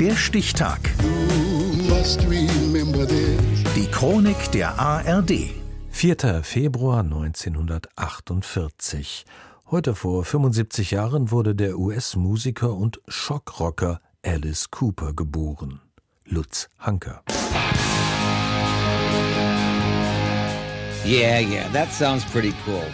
Der Stichtag. Die Chronik der ARD. 4. Februar 1948. Heute vor 75 Jahren wurde der US-Musiker und Schockrocker Alice Cooper geboren. Lutz Hanker. Yeah, yeah, that sounds pretty cool.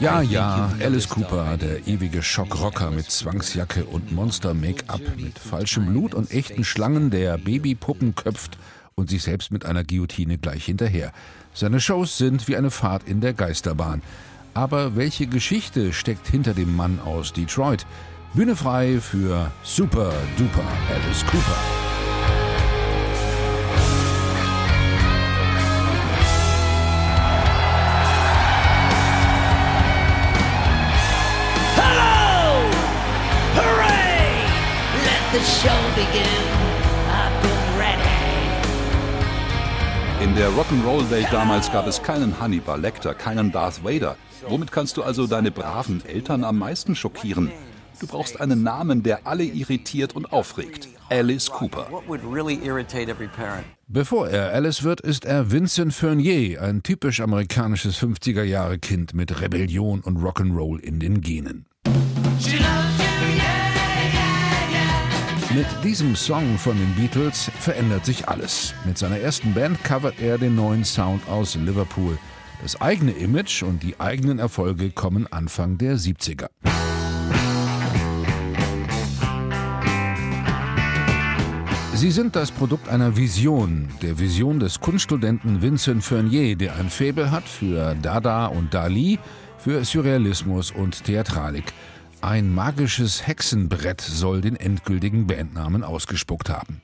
Ja, ja, Alice Cooper, der ewige Schockrocker mit Zwangsjacke und Monster-Make-up, mit falschem Blut und echten Schlangen, der Babypuppen köpft und sich selbst mit einer Guillotine gleich hinterher. Seine Shows sind wie eine Fahrt in der Geisterbahn. Aber welche Geschichte steckt hinter dem Mann aus Detroit? Bühne frei für Super Duper Alice Cooper. In der Rock'n'Roll-Welt damals gab es keinen Hannibal Lecter, keinen Darth Vader. Womit kannst du also deine braven Eltern am meisten schockieren? Du brauchst einen Namen, der alle irritiert und aufregt. Alice Cooper. Bevor er Alice wird, ist er Vincent Fernier, ein typisch amerikanisches 50er-Jahre-Kind mit Rebellion und Rock'n'Roll in den Genen. Mit diesem Song von den Beatles verändert sich alles. Mit seiner ersten Band covert er den neuen Sound aus Liverpool. Das eigene Image und die eigenen Erfolge kommen Anfang der 70er. Sie sind das Produkt einer Vision, der Vision des Kunststudenten Vincent Fernier, der ein Faible hat für Dada und Dali, für Surrealismus und Theatralik. Ein magisches Hexenbrett soll den endgültigen Bandnamen ausgespuckt haben.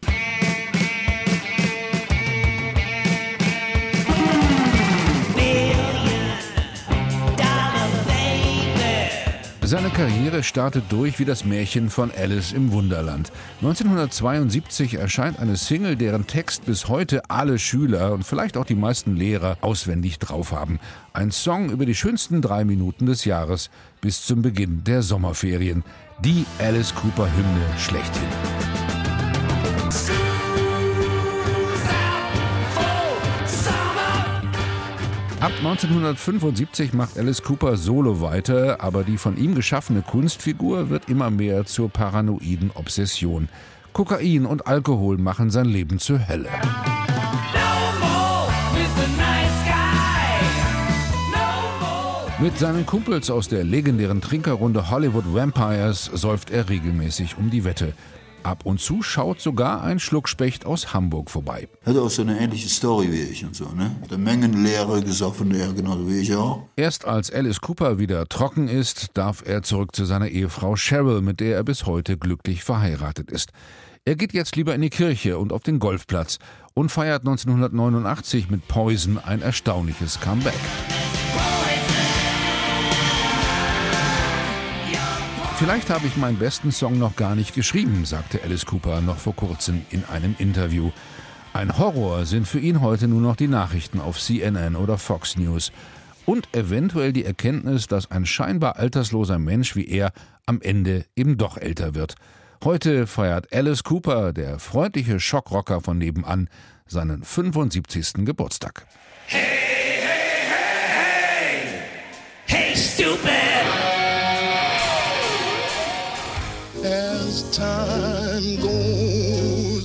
Seine Karriere startet durch wie das Märchen von Alice im Wunderland. 1972 erscheint eine Single, deren Text bis heute alle Schüler und vielleicht auch die meisten Lehrer auswendig drauf haben. Ein Song über die schönsten drei Minuten des Jahres bis zum Beginn der Sommerferien. Die Alice Cooper Hymne schlechthin. Ab 1975 macht Alice Cooper solo weiter, aber die von ihm geschaffene Kunstfigur wird immer mehr zur paranoiden Obsession. Kokain und Alkohol machen sein Leben zur Hölle. Mit seinen Kumpels aus der legendären Trinkerrunde Hollywood Vampires säuft er regelmäßig um die Wette. Ab und zu schaut sogar ein Schluckspecht aus Hamburg vorbei. Hat auch so eine ähnliche Story wie ich und so, ne? Der Mengenlehre gesoffen, ja, genau wie ich auch. Erst als Alice Cooper wieder trocken ist, darf er zurück zu seiner Ehefrau Cheryl, mit der er bis heute glücklich verheiratet ist. Er geht jetzt lieber in die Kirche und auf den Golfplatz und feiert 1989 mit Poison ein erstaunliches Comeback. Vielleicht habe ich meinen besten Song noch gar nicht geschrieben, sagte Alice Cooper noch vor kurzem in einem Interview. Ein Horror sind für ihn heute nur noch die Nachrichten auf CNN oder Fox News. Und eventuell die Erkenntnis, dass ein scheinbar altersloser Mensch wie er am Ende eben doch älter wird. Heute feiert Alice Cooper, der freundliche Schockrocker von nebenan, seinen 75. Geburtstag. Hey,